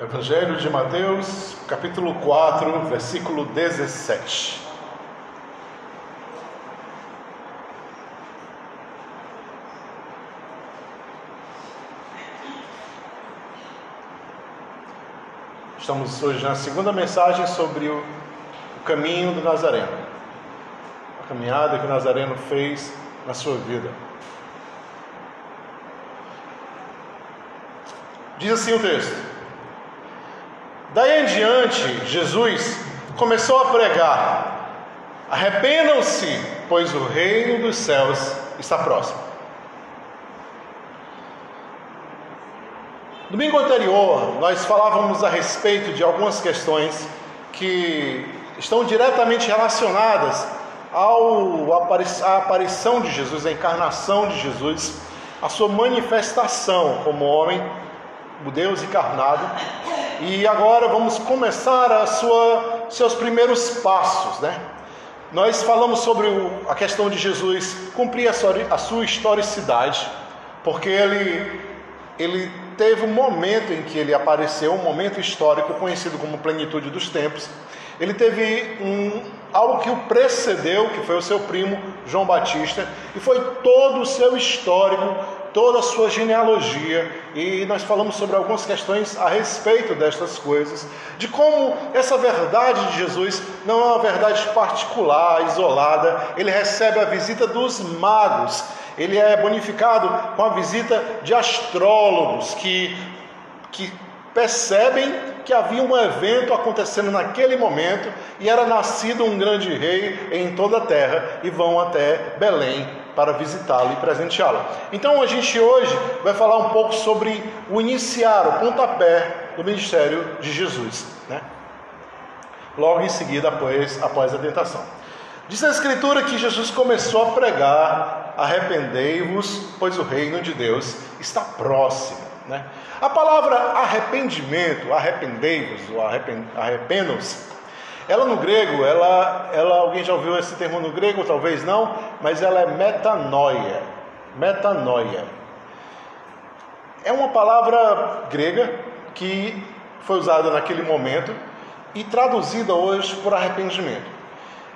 Evangelho de Mateus, capítulo 4, versículo 17. Estamos hoje na segunda mensagem sobre o, caminho do Nazareno, a caminhada que o Nazareno fez na sua vida. Diz assim o texto: Daí em diante, Jesus começou a pregar: Arrependam-se, pois o reino dos céus está próximo. Domingo anterior, nós falávamos a respeito de algumas questões que estão diretamente relacionadas ao à aparição de Jesus, a encarnação de Jesus, a sua manifestação como homem, o Deus encarnado. E agora vamos começar a sua, seus primeiros passos, né? Nós falamos sobre o, a questão de Jesus cumprir a sua, a sua historicidade, porque ele, ele teve um momento em que ele apareceu, um momento histórico conhecido como plenitude dos tempos. Ele teve um, algo que o precedeu, que foi o seu primo João Batista, e foi todo o seu histórico, toda a sua genealogia, e nós falamos sobre algumas questões a respeito destas coisas, de como essa verdade de Jesus não é uma verdade particular, isolada, ele recebe a visita dos magos, ele é bonificado com a visita de astrólogos que, que percebem que havia um evento acontecendo naquele momento e era nascido um grande rei em toda a terra e vão até Belém para visitá-lo e presenteá-lo. Então a gente hoje vai falar um pouco sobre o iniciar, o pontapé do ministério de Jesus, né? Logo em seguida, após, após a tentação. Diz a Escritura que Jesus começou a pregar: arrependei-vos, pois o reino de Deus está próximo. Né? A palavra arrependimento, arrependei-vos, ou arrependam-se, ela no grego, ela, ela, alguém já ouviu esse termo no grego? Talvez não, mas ela é metanoia. Metanoia. É uma palavra grega que foi usada naquele momento e traduzida hoje por arrependimento.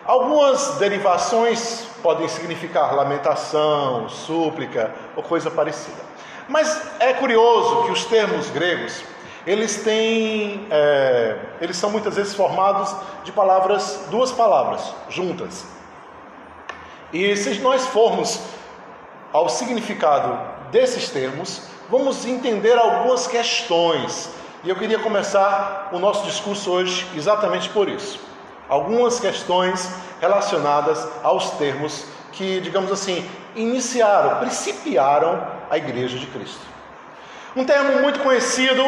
Algumas derivações podem significar lamentação, súplica ou coisa parecida. Mas é curioso que os termos gregos eles têm, é, eles são muitas vezes formados de palavras, duas palavras juntas. E se nós formos ao significado desses termos, vamos entender algumas questões. E eu queria começar o nosso discurso hoje exatamente por isso algumas questões relacionadas aos termos que, digamos assim, iniciaram, principiaram a Igreja de Cristo. Um termo muito conhecido,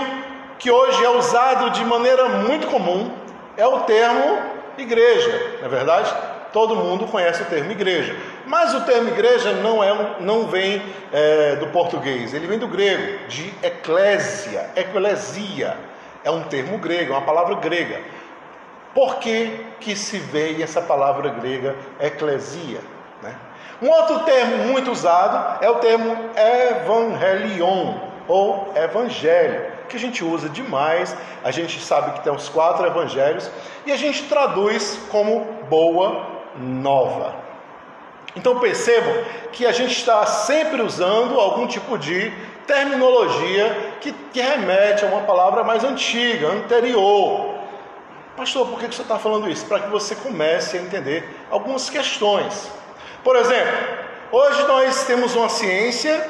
que hoje é usado de maneira muito comum, é o termo igreja, não é verdade? Todo mundo conhece o termo igreja, mas o termo igreja não, é, não vem é, do português, ele vem do grego, de eclésia, eclesia, é um termo grego, é uma palavra grega. Por que, que se veio essa palavra grega eclesia? Né? Um outro termo muito usado é o termo evangelion ou evangelho, que a gente usa demais. A gente sabe que tem os quatro evangelhos e a gente traduz como boa nova. Então percebam que a gente está sempre usando algum tipo de terminologia que, que remete a uma palavra mais antiga, anterior. Pastor, por que você está falando isso? Para que você comece a entender algumas questões. Por exemplo, hoje nós temos uma ciência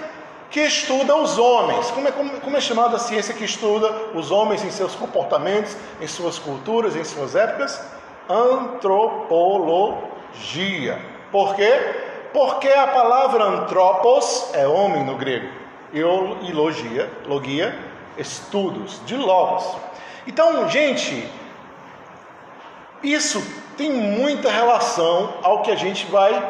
que estuda os homens. Como é, como é chamada a ciência que estuda os homens em seus comportamentos, em suas culturas, em suas épocas? Antropologia. Por quê? Porque a palavra antropos é homem no grego. E logia, logia, estudos, de logos. Então, gente, isso tem muita relação ao que a gente vai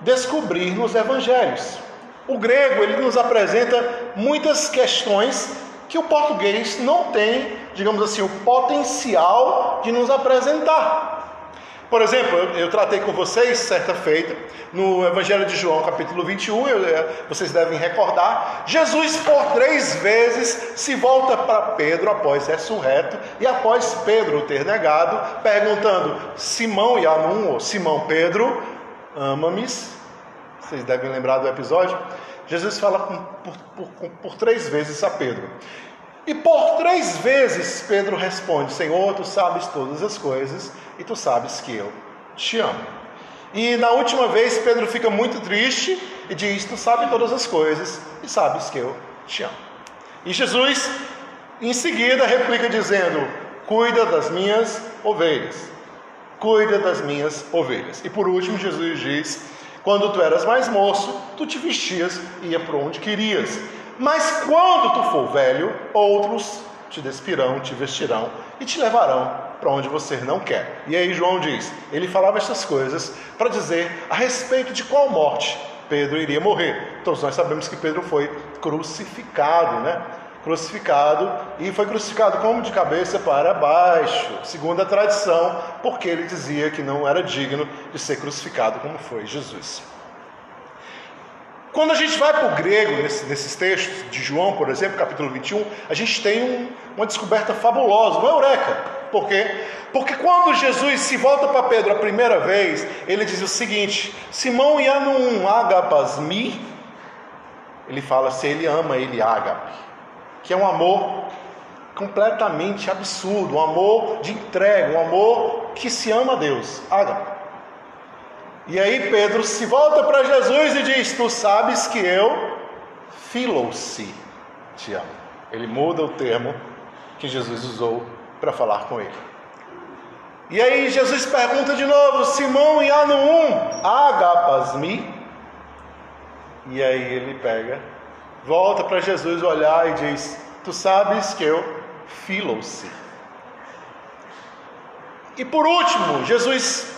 descobrir nos evangelhos. O grego ele nos apresenta muitas questões que o português não tem, digamos assim, o potencial de nos apresentar. Por exemplo, eu, tratei com vocês certa feita, no Evangelho de João, capítulo 21, eu, eu, vocês devem recordar, Jesus por três vezes se volta para Pedro após ressurreto e após Pedro ter negado, perguntando: Simão e Anum, ou Simão Pedro, ama-me? Vocês devem lembrar do episódio. Jesus fala por, por, por, por três vezes a Pedro. E por três vezes Pedro responde: Senhor, tu sabes todas as coisas e tu sabes que eu te amo. E na última vez Pedro fica muito triste e diz: Tu sabes todas as coisas e sabes que eu te amo. E Jesus, em seguida, replica dizendo: Cuida das minhas ovelhas. Cuida das minhas ovelhas. E por último, Jesus diz: Quando tu eras mais moço, tu te vestias e ia por onde querias. Mas quando tu for velho, outros te despirão, te vestirão e te levarão para onde você não quer. E aí João diz: ele falava estas coisas para dizer a respeito de qual morte Pedro iria morrer. Todos nós sabemos que Pedro foi crucificado, né? Crucificado e foi crucificado como de cabeça para baixo, segundo a tradição, porque ele dizia que não era digno de ser crucificado como foi Jesus. Quando a gente vai para o grego, nesse, nesses textos de João, por exemplo, capítulo 21, a gente tem um, uma descoberta fabulosa, uma eureka. Por quê? Porque quando Jesus se volta para Pedro a primeira vez, ele diz o seguinte: Simão Yanum agapasmi, ele fala se ele ama ele agape, que é um amor completamente absurdo, um amor de entrega, um amor que se ama a Deus, agape. E aí Pedro se volta para Jesus e diz: Tu sabes que eu filou-se te amo. Ele muda o termo que Jesus usou para falar com ele. E aí Jesus pergunta de novo: Simão e Anuum, agapasmi? E aí ele pega, volta para Jesus olhar e diz: Tu sabes que eu filou-se. E por último, Jesus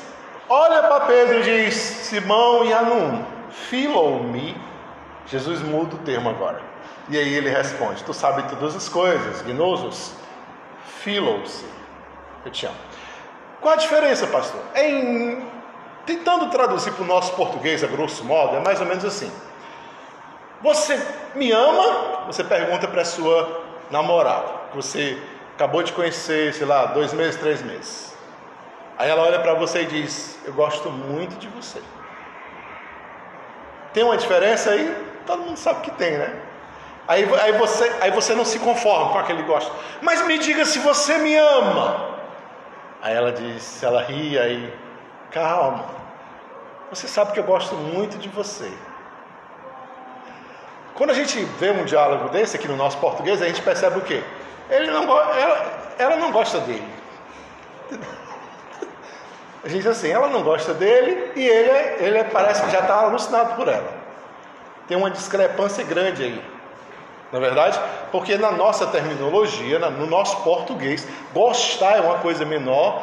olha para Pedro e diz: Simão e Anum, filou-me. Jesus muda o termo agora. E aí ele responde: Tu sabe todas as coisas, gnosos, filou-se. Eu te amo. Qual a diferença, pastor? Em, tentando traduzir para o nosso português, a grosso modo, é mais ou menos assim. Você me ama? Você pergunta para sua namorada, que você acabou de conhecer, sei lá, dois meses, três meses. Aí ela olha para você e diz: Eu gosto muito de você. Tem uma diferença aí? Todo mundo sabe que tem, né? Aí, aí, você, aí você não se conforma com aquele gosto. Mas me diga se você me ama. Aí ela diz, ela ri, aí, calma. Você sabe que eu gosto muito de você. Quando a gente vê um diálogo desse aqui no nosso português, a gente percebe o quê? Ele não, ela, ela não gosta dele. A gente diz assim, ela não gosta dele e ele, ele parece que já está alucinado por ela. Tem uma discrepância grande aí. Na é verdade, porque na nossa terminologia, no nosso português, gostar é uma coisa menor,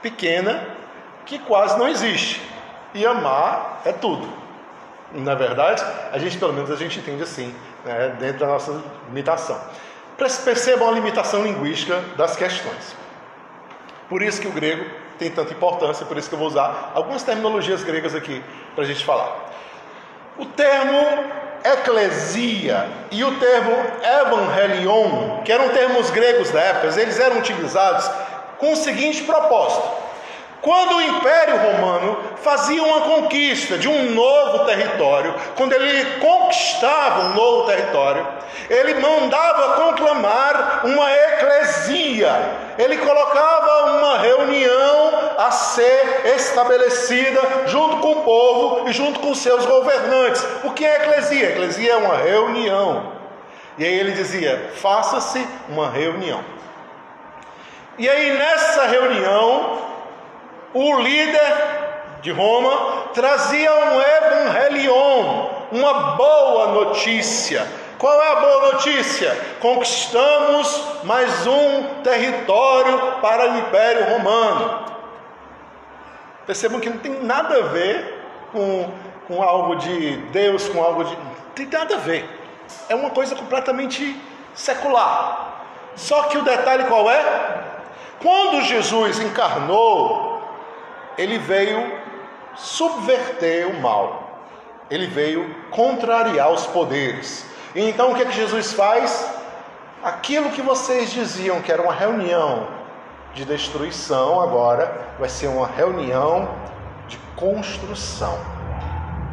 pequena, que quase não existe. E amar é tudo. Na verdade, a gente pelo menos a gente entende assim, né, dentro da nossa limitação. Percebam a limitação linguística das questões. Por isso que o grego tem tanta importância, por isso que eu vou usar algumas terminologias gregas aqui para a gente falar. O termo eclesia e o termo evangelion, que eram termos gregos da época, eles eram utilizados com o seguinte propósito: quando o Império Romano fazia uma conquista de um novo território, quando ele conquistava um novo território, ele mandava conclamar uma eclesia, ele colocava uma reunião a ser estabelecida junto com o povo e junto com seus governantes. O que é eclesia? Eclesia é uma reunião. E aí ele dizia: faça-se uma reunião. E aí nessa reunião, o líder de Roma trazia um evangelion, uma boa notícia. Qual é a boa notícia? Conquistamos mais um território para o Império Romano. Percebam que não tem nada a ver com, com algo de Deus, com algo de. Não tem nada a ver. É uma coisa completamente secular. Só que o detalhe qual é? Quando Jesus encarnou, ele veio subverter o mal. Ele veio contrariar os poderes. E então o que, é que Jesus faz? Aquilo que vocês diziam que era uma reunião de destruição, agora vai ser uma reunião de construção,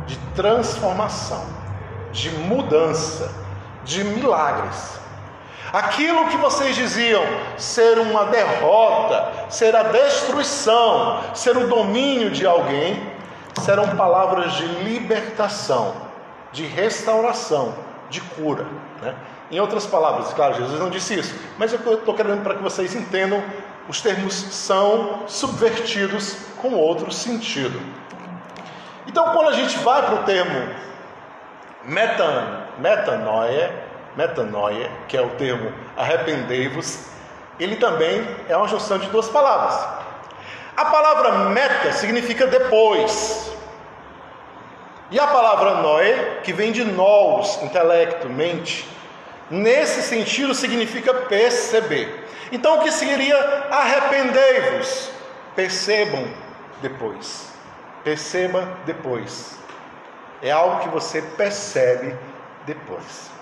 de transformação, de mudança, de milagres. Aquilo que vocês diziam ser uma derrota, ser a destruição, ser o domínio de alguém, serão palavras de libertação, de restauração, de cura. Né? Em outras palavras, claro, Jesus não disse isso, mas eu estou querendo para que vocês entendam, os termos são subvertidos com outro sentido. Então, quando a gente vai para o termo metan, metanoia, metanoia, que é o termo arrependei-vos, ele também é uma junção de duas palavras. A palavra meta significa depois. E a palavra noé, que vem de nous, intelecto, mente, nesse sentido significa perceber. Então o que seria arrependei-vos? Percebam depois. Perceba depois. É algo que você percebe depois.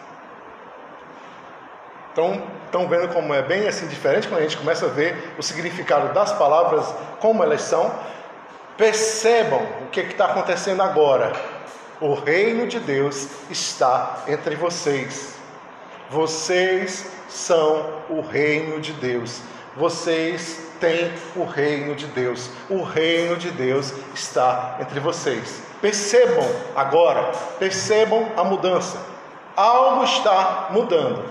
Então, estão vendo como é bem assim diferente quando a gente começa a ver o significado das palavras, como elas são. Percebam o que está acontecendo agora. O reino de Deus está entre vocês. Vocês são o reino de Deus. Vocês têm o reino de Deus. O reino de Deus está entre vocês. Percebam agora, percebam a mudança. Algo está mudando.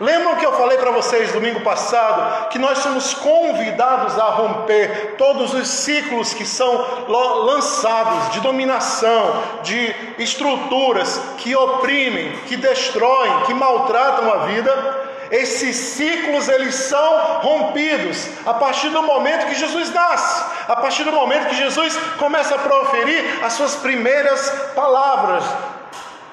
Lembram que eu falei para vocês domingo passado que nós somos convidados a romper todos os ciclos que são lançados de dominação, de estruturas que oprimem, que destroem, que maltratam a vida? Esses ciclos eles são rompidos a partir do momento que Jesus nasce, a partir do momento que Jesus começa a proferir as suas primeiras palavras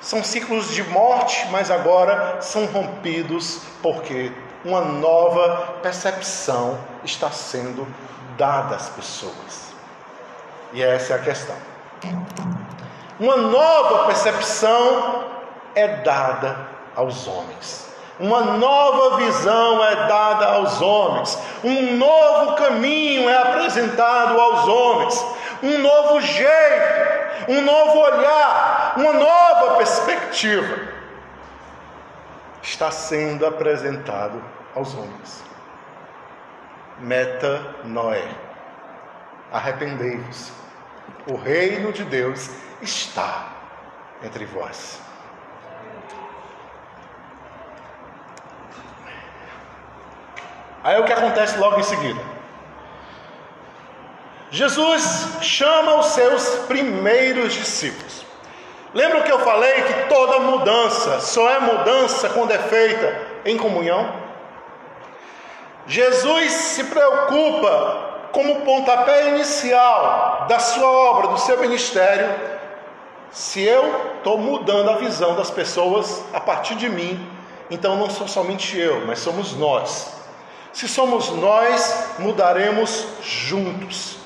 são ciclos de morte, mas agora são rompidos porque uma nova percepção está sendo dada às pessoas. E essa é a questão. Uma nova percepção é dada aos homens. Uma nova visão é dada aos homens. Um novo caminho é apresentado aos homens. Um novo jeito um novo olhar, uma nova perspectiva está sendo apresentado aos homens. Meta Noé. Arrependei-vos. O reino de Deus está entre vós. Aí o que acontece logo em seguida? Jesus chama os seus primeiros discípulos. Lembra que eu falei que toda mudança só é mudança quando é feita em comunhão? Jesus se preocupa como pontapé inicial da sua obra, do seu ministério, se eu estou mudando a visão das pessoas a partir de mim, então não sou somente eu, mas somos nós. Se somos nós, mudaremos juntos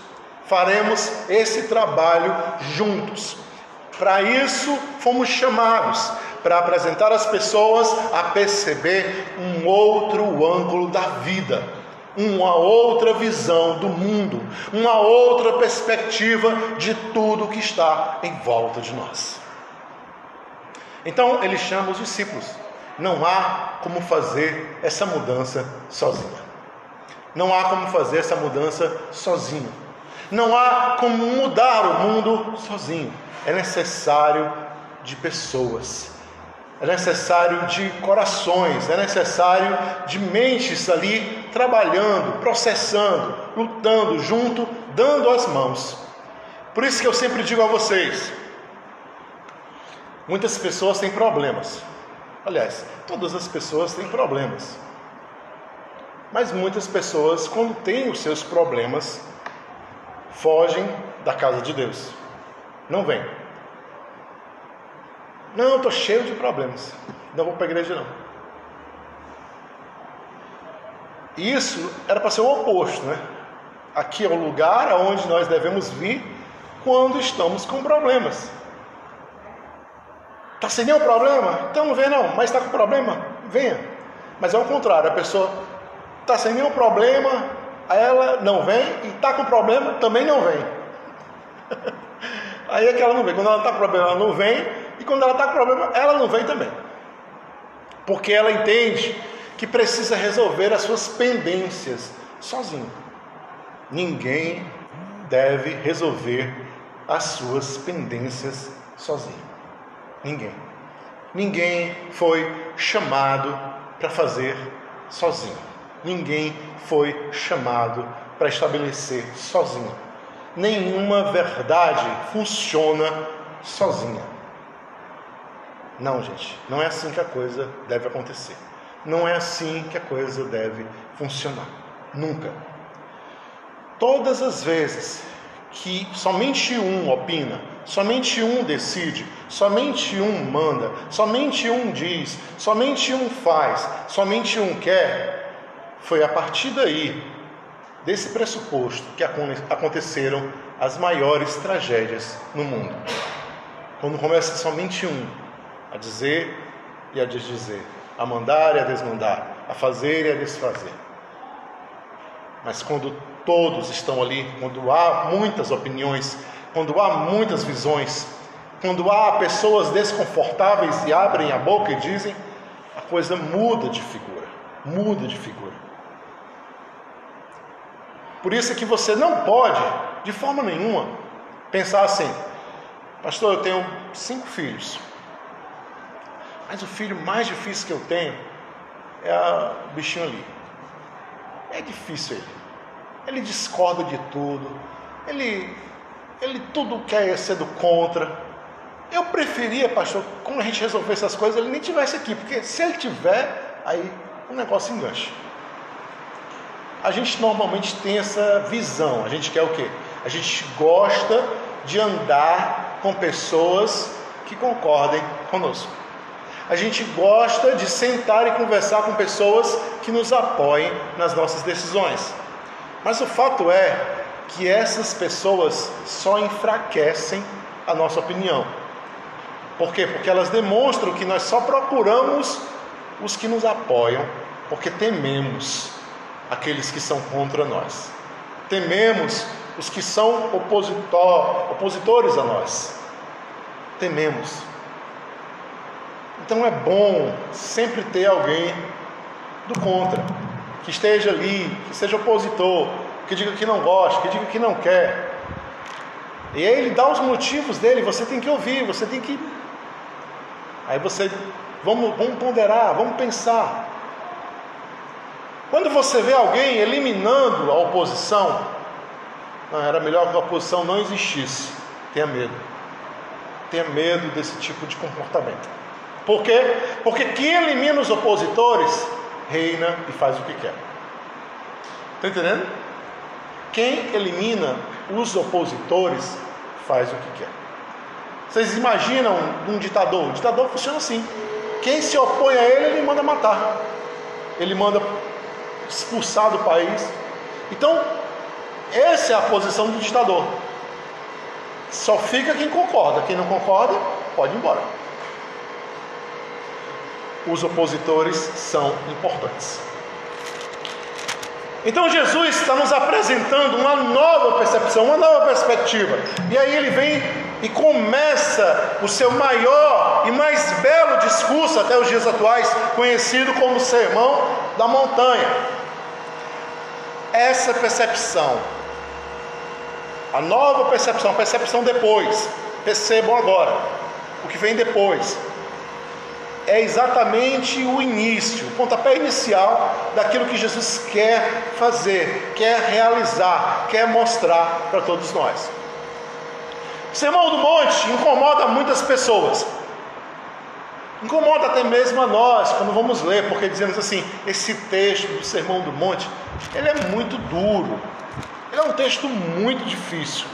faremos esse trabalho juntos. Para isso fomos chamados para apresentar às pessoas a perceber um outro ângulo da vida, uma outra visão do mundo, uma outra perspectiva de tudo que está em volta de nós. Então ele chama os discípulos. Não há como fazer essa mudança sozinha. Não há como fazer essa mudança sozinho. Não há como mudar o mundo sozinho. É necessário de pessoas. É necessário de corações, é necessário de mentes ali trabalhando, processando, lutando junto, dando as mãos. Por isso que eu sempre digo a vocês: muitas pessoas têm problemas. Aliás, todas as pessoas têm problemas. Mas muitas pessoas, quando têm os seus problemas, fogem da casa de Deus. Não vem. Não, estou cheio de problemas. Não vou para a igreja não. Isso era para ser o oposto, né? aqui é o lugar aonde nós devemos vir quando estamos com problemas. Está sem nenhum problema? Então não vem não, mas está com problema? Venha. Mas é o contrário, a pessoa está sem nenhum problema, ela não vem, e está com problema, também não vem. Aí é que ela não vem. Quando ela está com problema, ela não vem, e quando ela está com problema, ela não vem também. Porque ela entende que precisa resolver as suas pendências sozinho. Ninguém deve resolver as suas pendências sozinho. Ninguém. Ninguém foi chamado para fazer sozinho. Ninguém foi chamado para estabelecer sozinho. Nenhuma verdade funciona sozinha. Não, gente, não é assim que a coisa deve acontecer. Não é assim que a coisa deve funcionar. Nunca. Todas as vezes que somente um opina, somente um decide, somente um manda, somente um diz, somente um faz, somente um quer, foi a partir daí, desse pressuposto, que aconteceram as maiores tragédias no mundo. Quando começa somente um a dizer e a desdizer, a mandar e a desmandar, a fazer e a desfazer. Mas quando todos estão ali, quando há muitas opiniões, quando há muitas visões, quando há pessoas desconfortáveis e abrem a boca e dizem, a coisa muda de figura, muda de figura. Por isso é que você não pode, de forma nenhuma, pensar assim, pastor, eu tenho cinco filhos, mas o filho mais difícil que eu tenho é o bichinho ali. É difícil ele ele discorda de tudo, ele, ele tudo quer ser do contra. Eu preferia, pastor, quando a gente resolver essas coisas, ele nem tivesse aqui, porque se ele tiver, aí o negócio engancha. A gente normalmente tem essa visão, a gente quer o quê? A gente gosta de andar com pessoas que concordem conosco. A gente gosta de sentar e conversar com pessoas que nos apoiem nas nossas decisões. Mas o fato é que essas pessoas só enfraquecem a nossa opinião. Por quê? Porque elas demonstram que nós só procuramos os que nos apoiam, porque tememos aqueles que são contra nós. Tememos os que são opositor, opositores a nós. Tememos. Então é bom sempre ter alguém do contra que esteja ali, que seja opositor, que diga que não gosta, que diga que não quer. E aí ele dá os motivos dele, você tem que ouvir, você tem que. Aí você, vamos, vamos ponderar, vamos pensar. Quando você vê alguém eliminando a oposição, era melhor que a oposição não existisse. Tenha medo. Tenha medo desse tipo de comportamento. Por quê? Porque quem elimina os opositores reina e faz o que quer. Está entendendo? Quem elimina os opositores faz o que quer. Vocês imaginam um ditador? O ditador funciona assim. Quem se opõe a ele, ele manda matar. Ele manda expulsar do país. Então, essa é a posição do ditador. Só fica quem concorda. Quem não concorda, pode ir embora os opositores são importantes. Então Jesus está nos apresentando uma nova percepção, uma nova perspectiva. E aí ele vem e começa o seu maior e mais belo discurso até os dias atuais, conhecido como Sermão da Montanha. Essa percepção, a nova percepção, a percepção depois, percebam agora, o que vem depois, é exatamente o início, o pontapé inicial daquilo que Jesus quer fazer, quer realizar, quer mostrar para todos nós. O Sermão do Monte incomoda muitas pessoas. Incomoda até mesmo a nós quando vamos ler, porque dizemos assim: esse texto do Sermão do Monte, ele é muito duro. Ele é um texto muito difícil.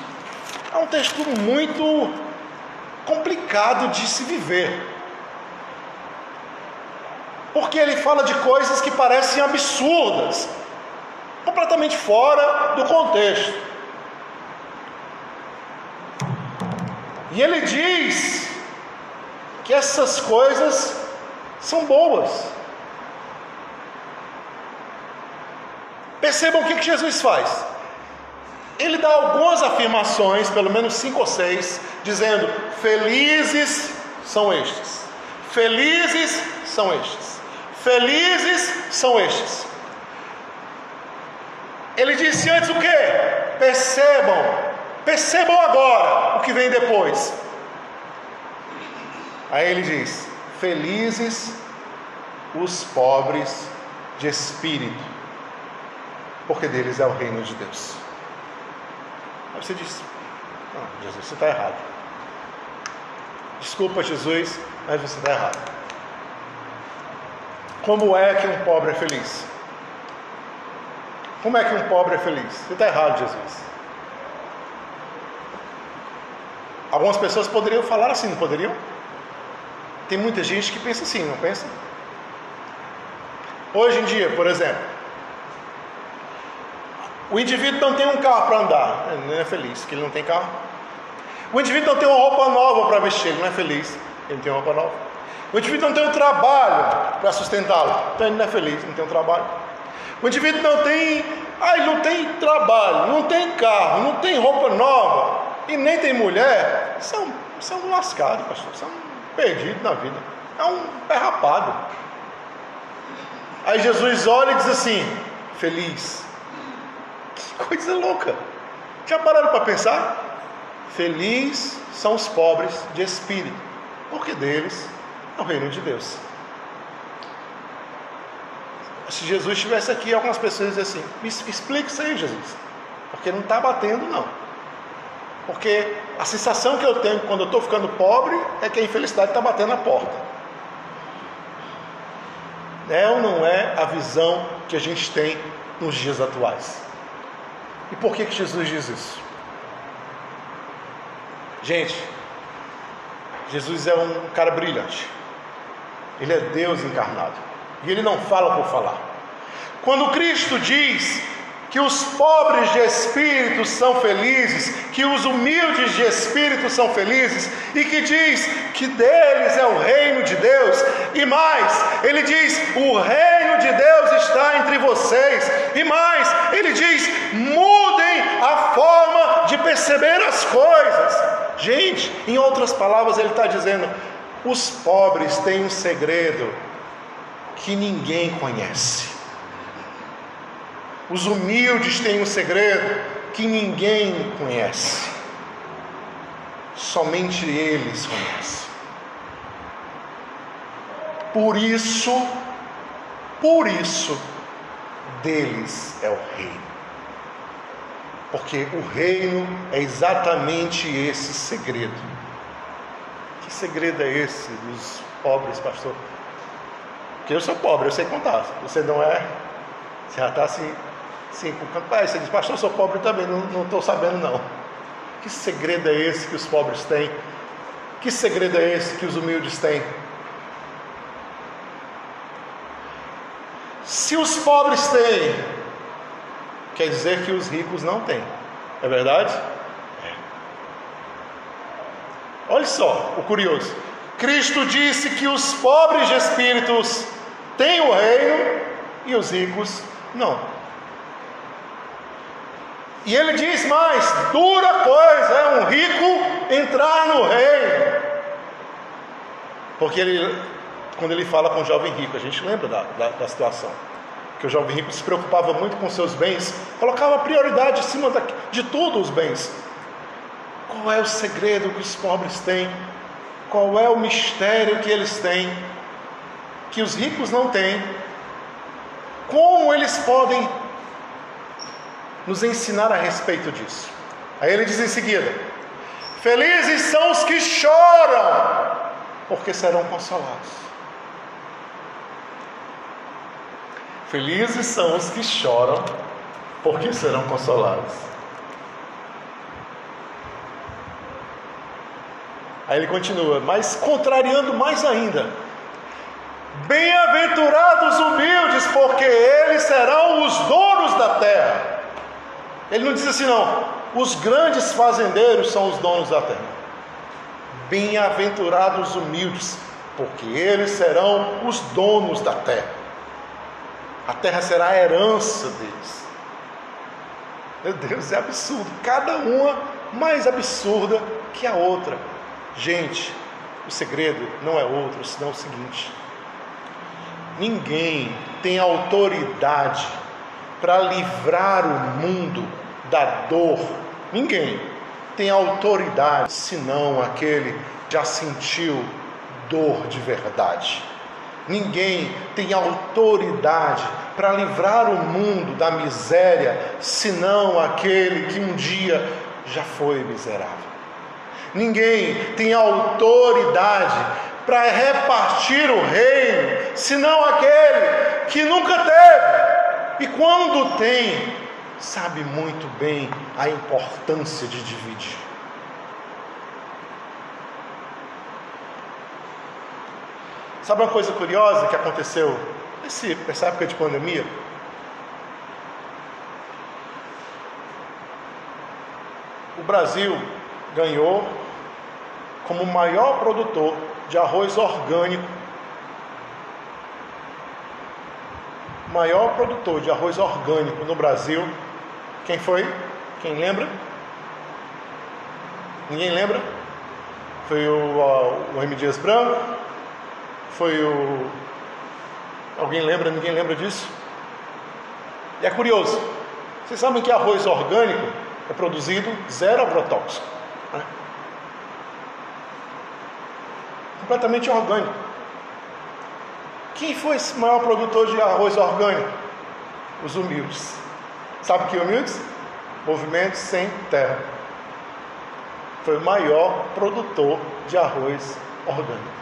É um texto muito complicado de se viver porque ele fala de coisas que parecem absurdas. completamente fora do contexto. E ele diz que essas coisas são boas. Percebam o que Jesus faz. Ele dá algumas afirmações, pelo menos cinco ou seis, dizendo: Felizes são estes, felizes são estes, felizes são estes. Ele disse antes o que? Percebam, percebam agora o que vem depois. Aí ele diz: Felizes os pobres de espírito, porque deles é o reino de Deus. Aí você diz: Não, Jesus, você está errado. Desculpa, Jesus, mas você está errado. Como é que um pobre é feliz? Como é que um pobre é feliz? Você está errado, Jesus. Algumas pessoas poderiam falar assim, não poderiam? Tem muita gente que pensa assim, não pensa? Hoje em dia, por exemplo, o indivíduo não tem um carro para andar, ele não é feliz, que ele não tem carro. O indivíduo não tem uma roupa nova para vestir, ele não é feliz, ele não tem roupa nova. O indivíduo não tem um trabalho para sustentá-lo, então ele não é feliz, não tem um trabalho. O indivíduo não tem, ah, ele não tem trabalho, não tem carro, não tem roupa nova e nem tem mulher. São, são lascados, pastor, são perdidos na vida. É um pé rapado. Aí Jesus olha e diz assim: feliz Coisa louca. Já pararam para pensar? Feliz são os pobres de espírito, porque deles é o reino de Deus. Se Jesus estivesse aqui, algumas pessoas dizem assim: me explique isso aí, Jesus, porque não está batendo, não. Porque a sensação que eu tenho quando eu estou ficando pobre é que a infelicidade está batendo na porta. É ou não é a visão que a gente tem nos dias atuais? E por que, que Jesus diz isso? Gente, Jesus é um cara brilhante. Ele é Deus encarnado. E ele não fala por falar. Quando Cristo diz que os pobres de espírito são felizes, que os humildes de espírito são felizes, e que diz que deles é o reino de Deus, e mais, ele diz: o reino de Deus está entre vocês, e mais, ele diz: mudem a forma de perceber as coisas. Gente, em outras palavras, ele está dizendo: os pobres têm um segredo que ninguém conhece. Os humildes têm um segredo que ninguém conhece. Somente eles conhecem. Por isso, por isso, deles é o reino. Porque o reino é exatamente esse segredo. Que segredo é esse dos pobres, pastor? Porque eu sou pobre, eu sei contar. Você não é, você já está assim, Sim, pai, você diz, pastor, eu sou pobre também, não estou sabendo não. Que segredo é esse que os pobres têm? Que segredo é esse que os humildes têm? Se os pobres têm, quer dizer que os ricos não têm. É verdade? É. Olha só o curioso. Cristo disse que os pobres de espíritos têm o reino e os ricos não. E ele diz mais: dura coisa é um rico entrar no reino. Porque ele, quando ele fala com o jovem rico, a gente lembra da, da, da situação. Que o jovem rico se preocupava muito com seus bens, colocava prioridade acima da, de tudo os bens. Qual é o segredo que os pobres têm? Qual é o mistério que eles têm? Que os ricos não têm? Como eles podem nos ensinar a respeito disso. Aí ele diz em seguida: Felizes são os que choram, porque serão consolados. Felizes são os que choram, porque serão consolados. Aí ele continua, mas contrariando mais ainda. Bem-aventurados humildes, porque eles serão os donos da terra. Ele não diz assim, não. Os grandes fazendeiros são os donos da terra. Bem-aventurados humildes, porque eles serão os donos da terra. A terra será a herança deles. Meu Deus, é absurdo. Cada uma mais absurda que a outra. Gente, o segredo não é outro, senão o seguinte: ninguém tem autoridade para livrar o mundo da dor. Ninguém tem autoridade senão aquele que já sentiu dor de verdade. Ninguém tem autoridade para livrar o mundo da miséria senão aquele que um dia já foi miserável. Ninguém tem autoridade para repartir o reino senão aquele que nunca teve. E quando tem, sabe muito bem a importância de dividir. Sabe uma coisa curiosa que aconteceu nessa época de pandemia? O Brasil ganhou como o maior produtor de arroz orgânico maior produtor de arroz orgânico no Brasil, quem foi? Quem lembra? Ninguém lembra? Foi o, o M. Dias Branco? Foi o. Alguém lembra? Ninguém lembra disso? E é curioso. Vocês sabem que arroz orgânico é produzido zero agrotóxico. Né? Completamente orgânico. Quem foi esse maior produtor de arroz orgânico? Os humildes. Sabe que humildes? Movimento Sem Terra. Foi o maior produtor de arroz orgânico.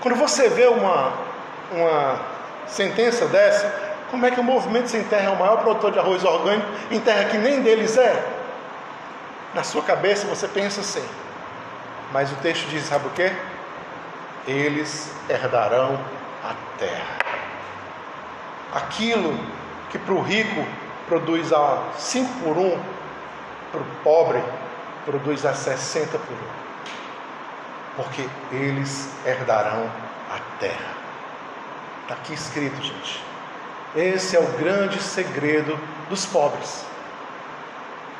Quando você vê uma, uma sentença dessa, como é que o Movimento Sem Terra é o maior produtor de arroz orgânico em terra que nem deles é? Na sua cabeça você pensa assim. Mas o texto diz: sabe o que? Eles herdarão a terra. Aquilo que para o rico produz a 5 por 1, um, para o pobre produz a 60 por 1. Um. Porque eles herdarão a terra. Está aqui escrito, gente. Esse é o grande segredo dos pobres.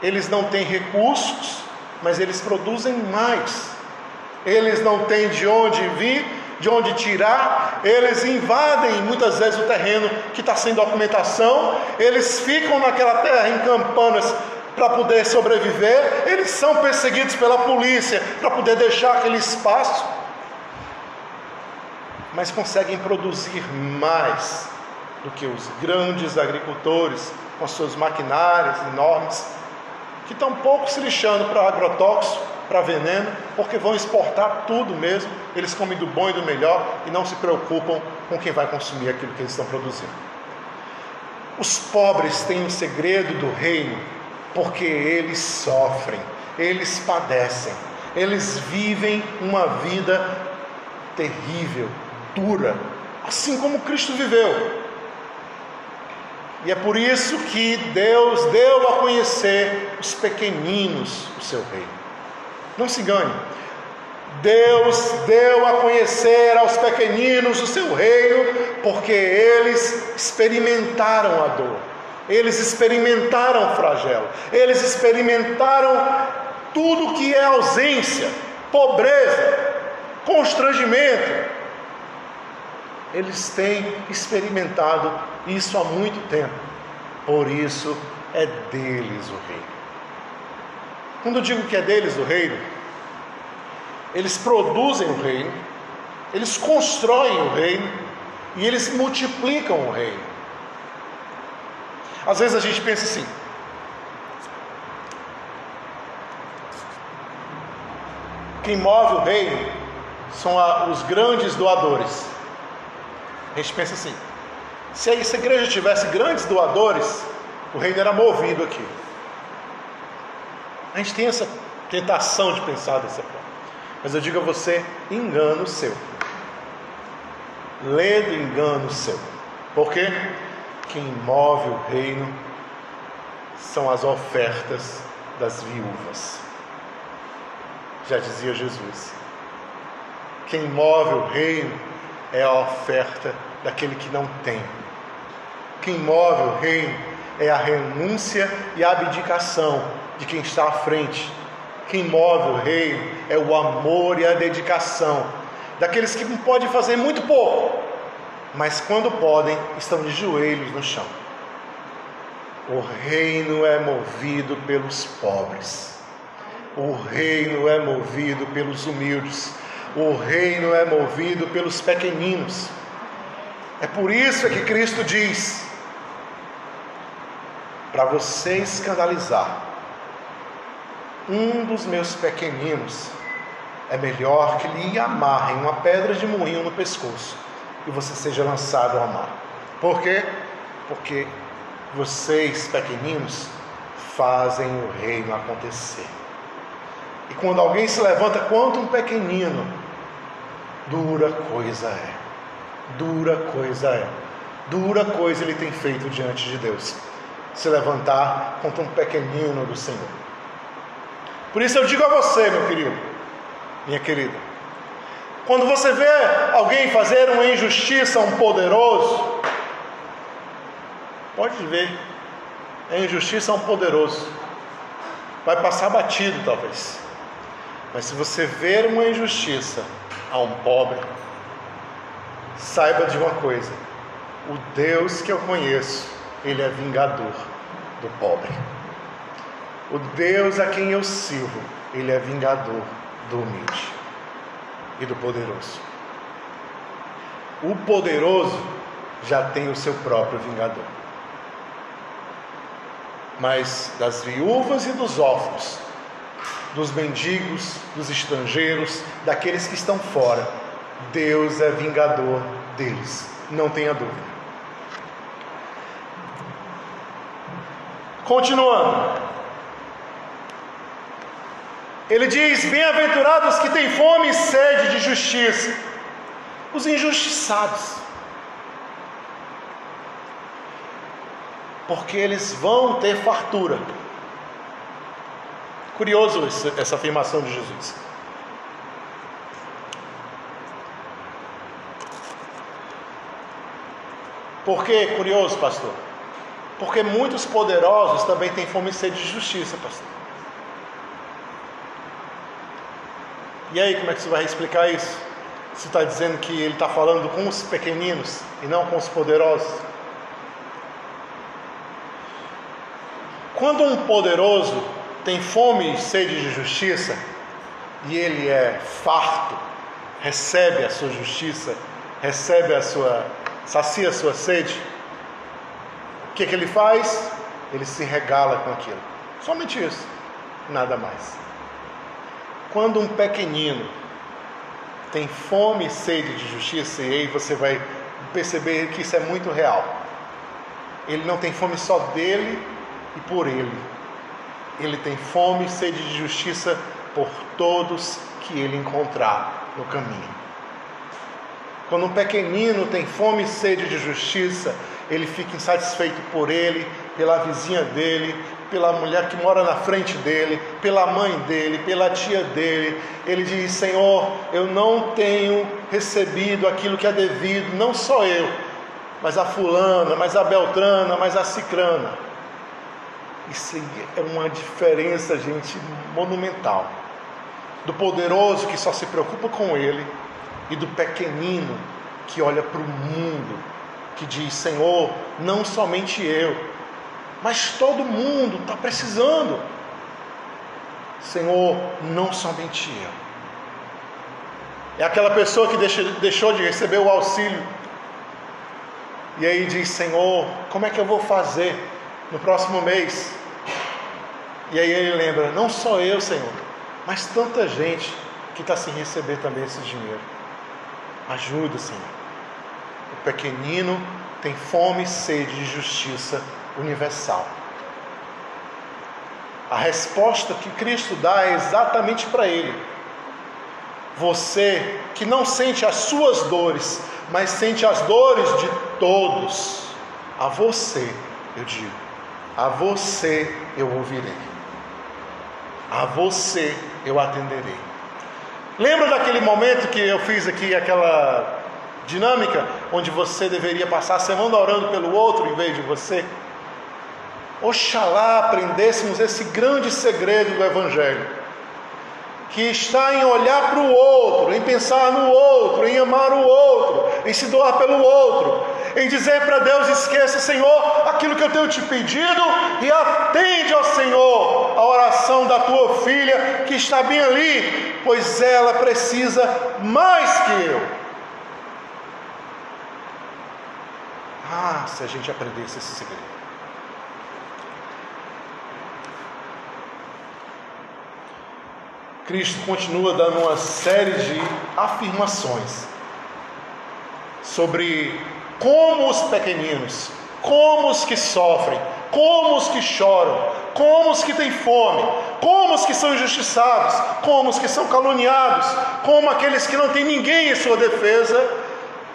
Eles não têm recursos, mas eles produzem mais. Eles não têm de onde vir, de onde tirar, eles invadem muitas vezes o terreno que está sem documentação, eles ficam naquela terra em campanas para poder sobreviver, eles são perseguidos pela polícia para poder deixar aquele espaço, mas conseguem produzir mais do que os grandes agricultores com suas maquinárias enormes, que estão pouco se lixando para agrotóxico para veneno, porque vão exportar tudo mesmo. Eles comem do bom e do melhor e não se preocupam com quem vai consumir aquilo que eles estão produzindo. Os pobres têm o um segredo do reino porque eles sofrem, eles padecem, eles vivem uma vida terrível, dura, assim como Cristo viveu. E é por isso que Deus deu a conhecer os pequeninos o seu reino. Não se engane. Deus deu a conhecer aos pequeninos o seu reino, porque eles experimentaram a dor, eles experimentaram o flagelo, eles experimentaram tudo que é ausência, pobreza, constrangimento. Eles têm experimentado isso há muito tempo, por isso é deles o reino. Quando eu digo que é deles o reino, eles produzem o reino, eles constroem o reino e eles multiplicam o reino. Às vezes a gente pensa assim: quem move o reino são os grandes doadores. A gente pensa assim: se a igreja tivesse grandes doadores, o reino era movido aqui. A gente tem essa tentação de pensar dessa forma. Mas eu digo a você: engano seu. Ledo engano seu. Porque quem move o reino são as ofertas das viúvas. Já dizia Jesus. Quem move o reino é a oferta daquele que não tem. Quem move o reino é a renúncia e a abdicação de quem está à frente. Quem move o reino é o amor e a dedicação daqueles que podem fazer muito pouco, mas quando podem, estão de joelhos no chão. O reino é movido pelos pobres. O reino é movido pelos humildes. O reino é movido pelos pequeninos. É por isso que Cristo diz: para você escandalizar um dos meus pequeninos, é melhor que lhe amarrem uma pedra de moinho no pescoço e você seja lançado ao mar. Por quê? Porque vocês, pequeninos, fazem o reino acontecer. E quando alguém se levanta quanto um pequenino, dura coisa é. Dura coisa é. Dura coisa ele tem feito diante de Deus. Se levantar contra um pequenino do Senhor. Por isso eu digo a você, meu querido, minha querida, quando você vê alguém fazer uma injustiça a um poderoso, pode ver, é injustiça a um poderoso, vai passar batido talvez, mas se você ver uma injustiça a um pobre, saiba de uma coisa: o Deus que eu conheço, Ele é vingador do pobre. O Deus a quem eu sirvo, Ele é vingador do humilde e do poderoso. O poderoso já tem o seu próprio vingador. Mas das viúvas e dos órfãos, dos mendigos, dos estrangeiros, daqueles que estão fora, Deus é vingador deles, não tenha dúvida. Continuando. Ele diz: Bem-aventurados que têm fome e sede de justiça, os injustiçados, porque eles vão ter fartura. Curioso essa afirmação de Jesus. Por que curioso, pastor? Porque muitos poderosos também têm fome e sede de justiça, pastor. E aí, como é que você vai explicar isso? Você está dizendo que ele está falando com os pequeninos e não com os poderosos? Quando um poderoso tem fome e sede de justiça, e ele é farto, recebe a sua justiça, recebe a sua, sacia a sua sede, o que, que ele faz? Ele se regala com aquilo. Somente isso, nada mais. Quando um pequenino tem fome e sede de justiça, e aí você vai perceber que isso é muito real. Ele não tem fome só dele e por ele. Ele tem fome e sede de justiça por todos que ele encontrar no caminho. Quando um pequenino tem fome e sede de justiça, ele fica insatisfeito por ele, pela vizinha dele, pela mulher que mora na frente dele, pela mãe dele, pela tia dele. Ele diz: Senhor, eu não tenho recebido aquilo que é devido, não só eu, mas a fulana, mas a beltrana, mas a cicrana. Isso é uma diferença, gente, monumental. Do poderoso que só se preocupa com ele e do pequenino que olha para o mundo, que diz: Senhor, não somente eu, mas todo mundo está precisando. Senhor, não somente eu. É aquela pessoa que deixou de receber o auxílio. E aí diz: Senhor, como é que eu vou fazer no próximo mês? E aí ele lembra: Não só eu, Senhor, mas tanta gente que está sem receber também esse dinheiro. Ajuda, Senhor. O pequenino tem fome e sede de justiça universal. A resposta que Cristo dá é exatamente para ele. Você que não sente as suas dores, mas sente as dores de todos, a você eu digo: A você eu ouvirei. A você eu atenderei. Lembra daquele momento que eu fiz aqui aquela dinâmica onde você deveria passar a semana orando pelo outro em vez de você? Oxalá aprendêssemos esse grande segredo do Evangelho que está em olhar para o outro, em pensar no outro, em amar o outro, em se doar pelo outro, em dizer para Deus: esqueça, Senhor, aquilo que eu tenho te pedido e atende ao Senhor a oração da tua filha que está bem ali, pois ela precisa mais que eu. Ah, se a gente aprendesse esse segredo. Cristo continua dando uma série de afirmações sobre como os pequeninos, como os que sofrem, como os que choram, como os que têm fome, como os que são injustiçados, como os que são caluniados, como aqueles que não têm ninguém em sua defesa,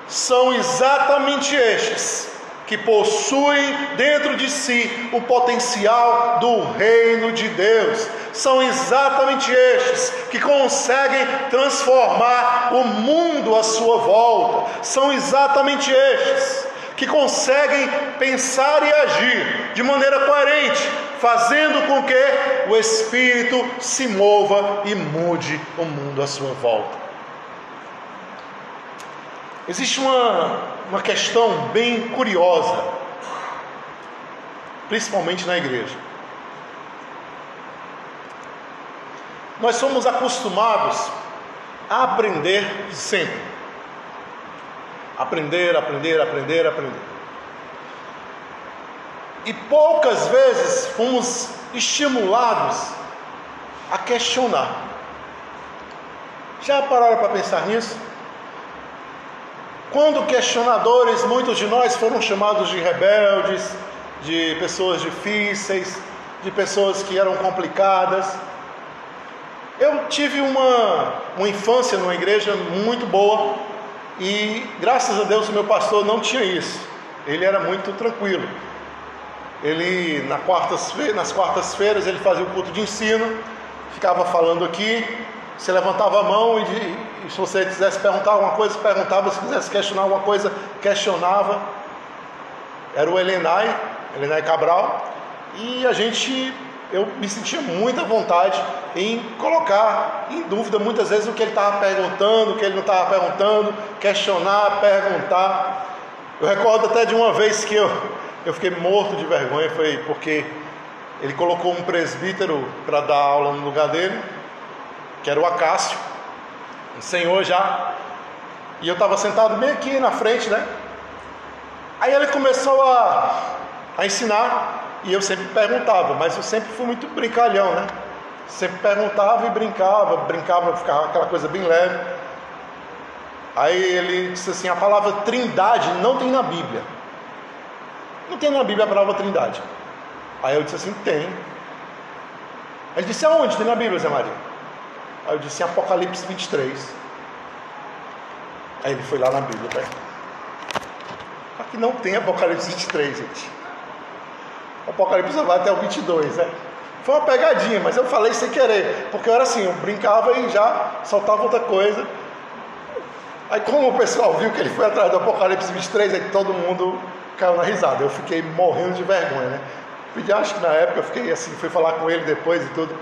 são exatamente estes que possuem dentro de si o potencial do reino de Deus. São exatamente estes que conseguem transformar o mundo à sua volta. São exatamente estes que conseguem pensar e agir de maneira coerente, fazendo com que o Espírito se mova e mude o mundo à sua volta. Existe uma, uma questão bem curiosa, principalmente na igreja. Nós somos acostumados a aprender sempre. Aprender, aprender, aprender, aprender. E poucas vezes fomos estimulados a questionar. Já pararam para pensar nisso? Quando questionadores, muitos de nós foram chamados de rebeldes, de pessoas difíceis, de pessoas que eram complicadas. Eu tive uma, uma infância numa igreja muito boa e, graças a Deus, o meu pastor não tinha isso. Ele era muito tranquilo. Ele, na quartas, nas quartas-feiras, ele fazia o culto de ensino, ficava falando aqui, você levantava a mão e, e se você quisesse perguntar alguma coisa, perguntava, se quisesse questionar alguma coisa, questionava. Era o Elenai, Elenai Cabral, e a gente, eu me sentia muita vontade em colocar em dúvida muitas vezes o que ele estava perguntando, o que ele não estava perguntando, questionar, perguntar. Eu recordo até de uma vez que eu, eu fiquei morto de vergonha, foi porque ele colocou um presbítero para dar aula no lugar dele que era o Acácio, um senhor já. E eu estava sentado bem aqui na frente, né? Aí ele começou a, a ensinar e eu sempre perguntava, mas eu sempre fui muito brincalhão, né? Sempre perguntava e brincava, brincava, ficava aquela coisa bem leve. Aí ele disse assim: a palavra trindade não tem na Bíblia. Não tem na Bíblia a palavra trindade. Aí eu disse assim: tem. Ele disse: aonde tem na Bíblia, Zé Maria? Aí eu disse Apocalipse 23. Aí ele foi lá na Bíblia, tá? Aqui não tem Apocalipse 23, gente. Apocalipse vai até o 22, né? Foi uma pegadinha, mas eu falei sem querer, porque eu era assim, eu brincava e já soltava outra coisa. Aí como o pessoal viu que ele foi atrás do Apocalipse 23, aí todo mundo caiu na risada. Eu fiquei morrendo de vergonha, né? E acho que na época eu fiquei assim, fui falar com ele depois e tudo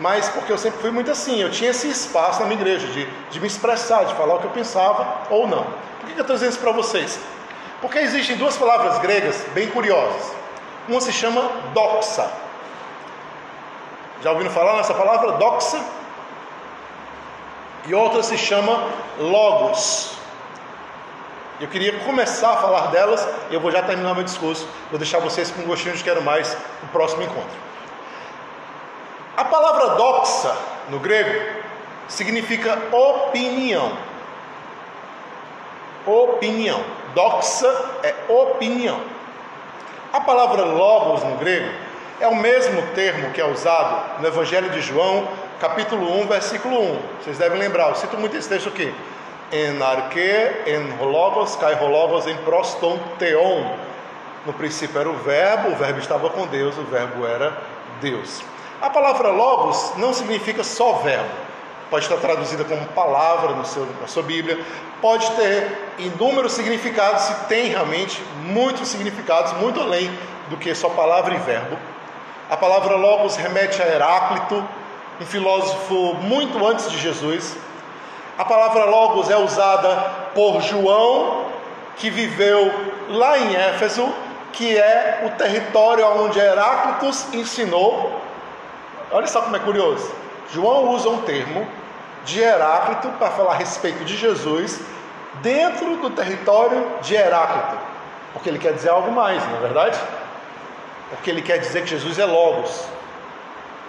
mas porque eu sempre fui muito assim, eu tinha esse espaço na minha igreja de, de me expressar, de falar o que eu pensava ou não. Por que eu estou dizendo isso para vocês? Porque existem duas palavras gregas bem curiosas. Uma se chama doxa. Já ouviram falar nessa palavra? Doxa? E outra se chama logos. Eu queria começar a falar delas eu vou já terminar meu discurso. Vou deixar vocês com um gostinho de quero mais no próximo encontro. A palavra doxa no grego significa opinião. Opinião. Doxa é opinião. A palavra logos no grego é o mesmo termo que é usado no Evangelho de João, capítulo 1, versículo 1. Vocês devem lembrar, eu cito muito esse texto aqui. En arque, en logos, kai logos, em proston teon. No princípio era o Verbo, o Verbo estava com Deus, o Verbo era Deus. A palavra logos não significa só verbo. Pode estar traduzida como palavra no seu, na sua Bíblia, pode ter inúmeros significados, e tem realmente muitos significados, muito além do que só palavra e verbo. A palavra logos remete a Heráclito, um filósofo muito antes de Jesus. A palavra logos é usada por João, que viveu lá em Éfeso, que é o território onde Heráclitos ensinou. Olha só como é curioso. João usa um termo de Heráclito para falar a respeito de Jesus dentro do território de Heráclito, porque ele quer dizer algo mais, não é verdade? Porque ele quer dizer que Jesus é Logos,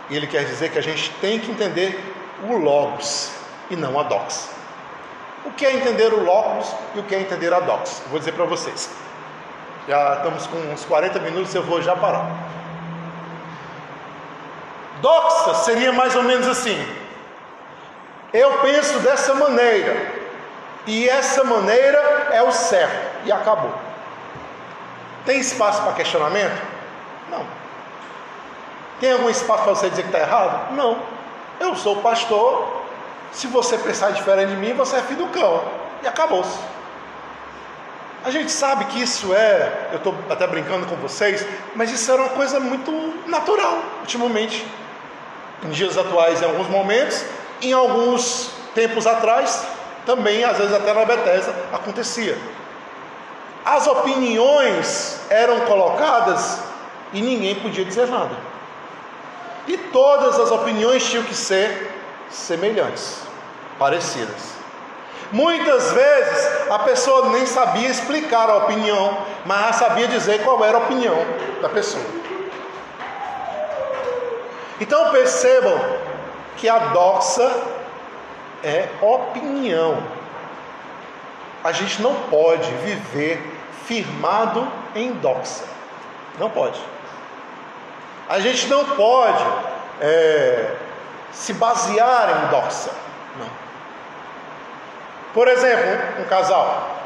e ele quer dizer que a gente tem que entender o Logos e não a Dox. O que é entender o Logos e o que é entender a Dox? Eu vou dizer para vocês. Já estamos com uns 40 minutos, eu vou já parar. Doxa seria mais ou menos assim: eu penso dessa maneira, e essa maneira é o certo, e acabou. Tem espaço para questionamento? Não. Tem algum espaço para você dizer que está errado? Não. Eu sou pastor. Se você pensar diferente de mim, você é filho do cão. E acabou-se. A gente sabe que isso é, eu estou até brincando com vocês, mas isso era uma coisa muito natural ultimamente. Em dias atuais, em alguns momentos, em alguns tempos atrás, também, às vezes até na Bethesda, acontecia. As opiniões eram colocadas e ninguém podia dizer nada. E todas as opiniões tinham que ser semelhantes, parecidas. Muitas vezes a pessoa nem sabia explicar a opinião, mas sabia dizer qual era a opinião da pessoa. Então percebam que a doxa é opinião. A gente não pode viver firmado em doxa. Não pode. A gente não pode é, se basear em doxa. Não. Por exemplo, um casal.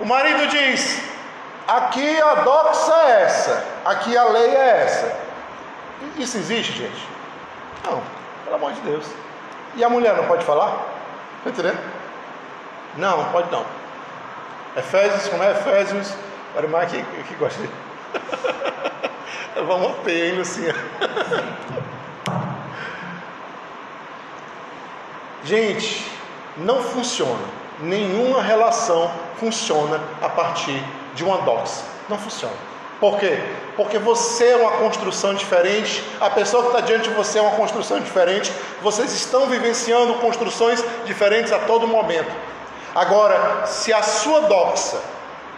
O marido diz: aqui a doxa é essa, aqui a lei é essa. Isso existe, gente? Não, pelo amor de Deus. E a mulher não pode falar? Está entendendo? Não, pode não. Efésios, como é Efésios? Para o que, que gosta de. Vamos ter, hein, Lucinha? Gente, não funciona. Nenhuma relação funciona a partir de uma doxa. Não funciona. Por quê? Porque você é uma construção diferente, a pessoa que está diante de você é uma construção diferente, vocês estão vivenciando construções diferentes a todo momento. Agora, se a sua doxa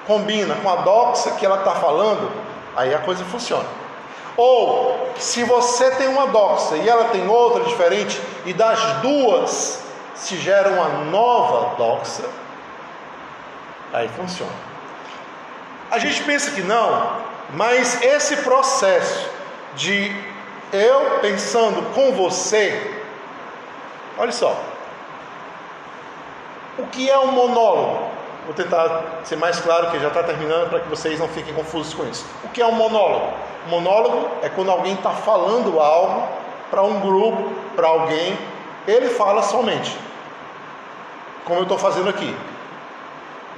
combina com a doxa que ela está falando, aí a coisa funciona. Ou se você tem uma doxa e ela tem outra diferente, e das duas se gera uma nova doxa, aí funciona. A gente pensa que não, mas esse processo de eu pensando com você, olha só, o que é um monólogo? Vou tentar ser mais claro, que já está terminando, para que vocês não fiquem confusos com isso. O que é um monólogo? monólogo é quando alguém está falando algo para um grupo, para alguém, ele fala somente, como eu estou fazendo aqui.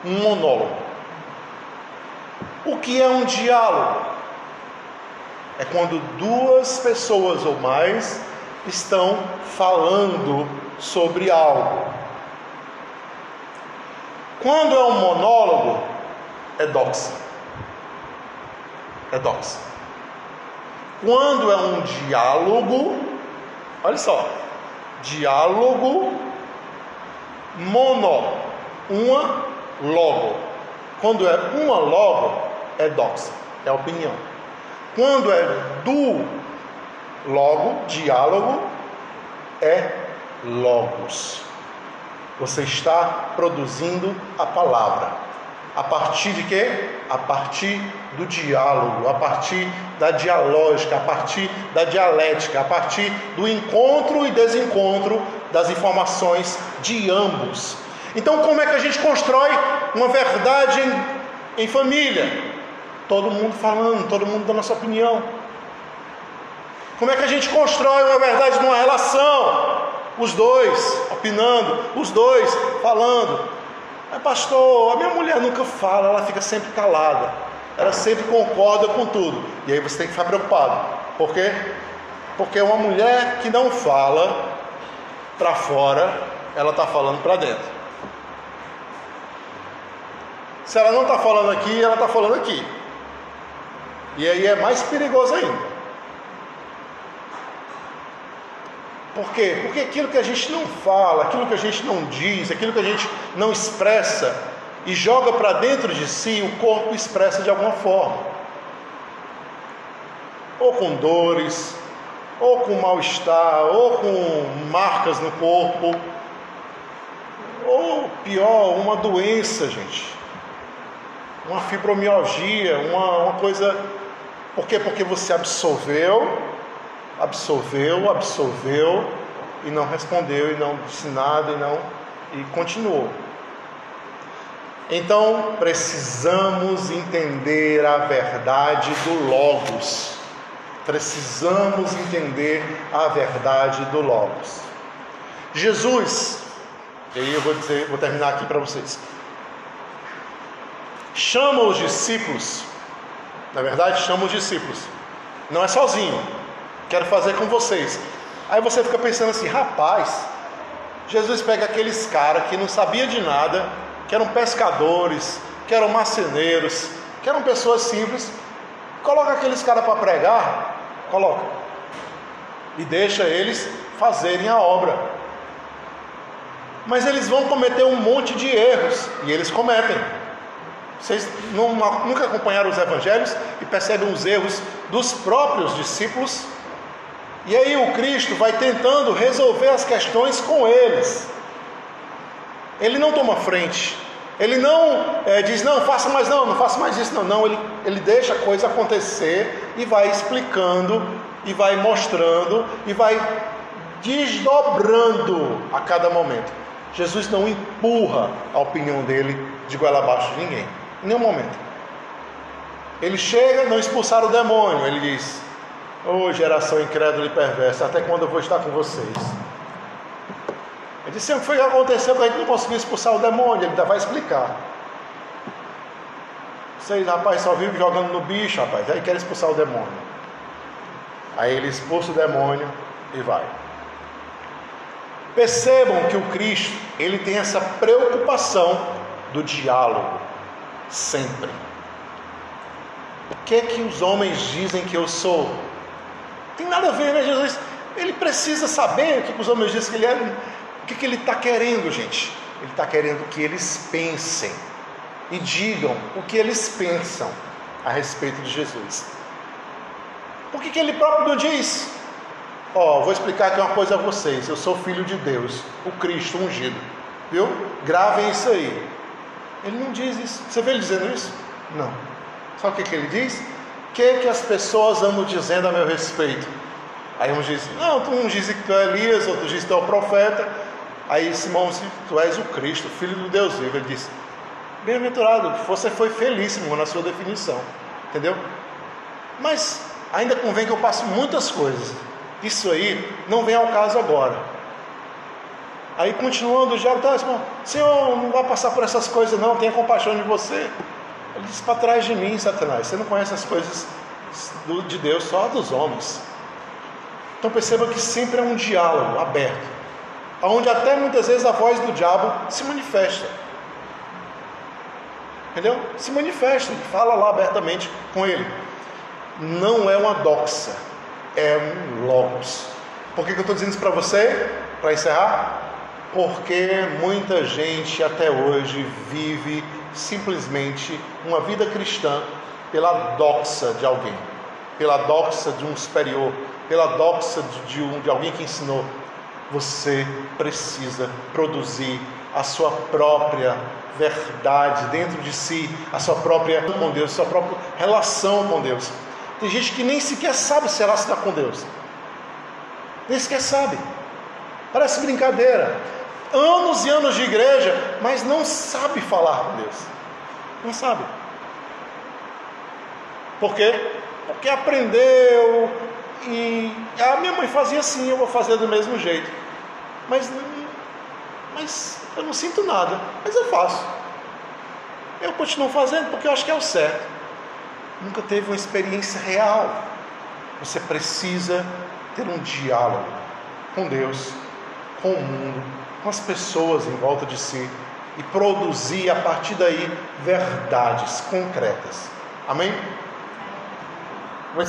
Um monólogo. O que é um diálogo? É quando duas pessoas ou mais estão falando sobre algo. Quando é um monólogo, é doxa. É doxa. Quando é um diálogo, olha só, diálogo mono, uma logo. Quando é uma logo, é doxa, é opinião. Quando é do logo, diálogo, é logos. Você está produzindo a palavra. A partir de quê? A partir do diálogo, a partir da dialógica, a partir da dialética, a partir do encontro e desencontro das informações de ambos. Então, como é que a gente constrói uma verdade em família, todo mundo falando, todo mundo dando a sua opinião. Como é que a gente constrói uma verdade numa relação? Os dois opinando, os dois falando. Mas, pastor, a minha mulher nunca fala, ela fica sempre calada. Ela sempre concorda com tudo. E aí você tem que ficar preocupado. Por quê? Porque uma mulher que não fala para fora, ela está falando para dentro. Se ela não está falando aqui, ela está falando aqui. E aí é mais perigoso ainda. Por quê? Porque aquilo que a gente não fala, aquilo que a gente não diz, aquilo que a gente não expressa e joga para dentro de si, o corpo expressa de alguma forma. Ou com dores, ou com mal-estar, ou com marcas no corpo, ou pior, uma doença, gente. Uma fibromialgia, uma, uma coisa. Por quê? Porque você absorveu absorveu, absorveu e não respondeu e não disse nada e não e continuou. Então precisamos entender a verdade do Logos. Precisamos entender a verdade do Logos. Jesus, e aí eu vou dizer, vou terminar aqui para vocês. Chama os discípulos, na verdade, chama os discípulos. Não é sozinho, quero fazer com vocês. Aí você fica pensando assim, rapaz, Jesus pega aqueles caras que não sabia de nada, que eram pescadores, que eram marceneiros, que eram pessoas simples, coloca aqueles caras para pregar, coloca, e deixa eles fazerem a obra. Mas eles vão cometer um monte de erros, e eles cometem. Vocês nunca acompanharam os evangelhos e percebem os erros dos próprios discípulos? E aí o Cristo vai tentando resolver as questões com eles. Ele não toma frente. Ele não é, diz, não, faça mais não, não faça mais isso, não. Não, ele, ele deixa a coisa acontecer e vai explicando, e vai mostrando, e vai desdobrando a cada momento. Jesus não empurra a opinião dele de goela abaixo de ninguém, em nenhum momento. Ele chega, não expulsar o demônio, ele diz: Ô oh, geração incrédula e perversa, até quando eu vou estar com vocês? Ele disse: o que foi que aconteceu que a gente não conseguiu expulsar o demônio? Ele vai explicar. Vocês, rapaz, só vivem jogando no bicho, rapaz. Aí quer expulsar o demônio. Aí ele expulsa o demônio e vai. Percebam que o Cristo, ele tem essa preocupação do diálogo, sempre. O que é que os homens dizem que eu sou? Tem nada a ver, né? Jesus, ele precisa saber o que os homens dizem que ele é, o que, que ele está querendo, gente. Ele está querendo que eles pensem e digam o que eles pensam a respeito de Jesus. Por que, que ele próprio não diz? Ó, oh, vou explicar aqui uma coisa a vocês. Eu sou filho de Deus, o Cristo ungido. Viu? Gravem isso aí. Ele não diz isso. Você vê ele dizendo isso? Não. Sabe o que, que ele diz? que, que as pessoas andam dizendo a meu respeito? Aí uns dizem, não, uns dizem que tu é Elias, outros dizem que tu é o profeta. Aí Simão disse, tu és o Cristo, filho do Deus vivo. Ele disse, bem-aventurado, você foi felíssimo na sua definição, entendeu? Mas ainda convém que eu passe muitas coisas. Isso aí não vem ao caso agora. Aí continuando, já tá, Senhor, não vai passar por essas coisas não, tenha compaixão de você. Ele disse para trás de mim, Satanás. Você não conhece as coisas de Deus, só dos homens. Então perceba que sempre é um diálogo aberto, onde até muitas vezes a voz do diabo se manifesta. Entendeu? Se manifesta, fala lá abertamente com ele. Não é uma doxa, é um logos. Por que, que eu estou dizendo isso para você? Para encerrar? Porque muita gente até hoje vive simplesmente uma vida cristã pela doxa de alguém, pela doxa de um superior, pela doxa de, um, de alguém que ensinou. Você precisa produzir a sua própria verdade dentro de si, a sua própria com Deus, a sua própria relação com Deus. Tem gente que nem sequer sabe se ela está com Deus, nem sequer sabe. Parece brincadeira anos e anos de igreja, mas não sabe falar com Deus. Não sabe. Por quê? Porque aprendeu e a minha mãe fazia assim, eu vou fazer do mesmo jeito. Mas, mas eu não sinto nada, mas eu faço. Eu continuo fazendo porque eu acho que é o certo. Nunca teve uma experiência real. Você precisa ter um diálogo com Deus, com o mundo, com as pessoas em volta de si e produzir a partir daí verdades concretas. Amém?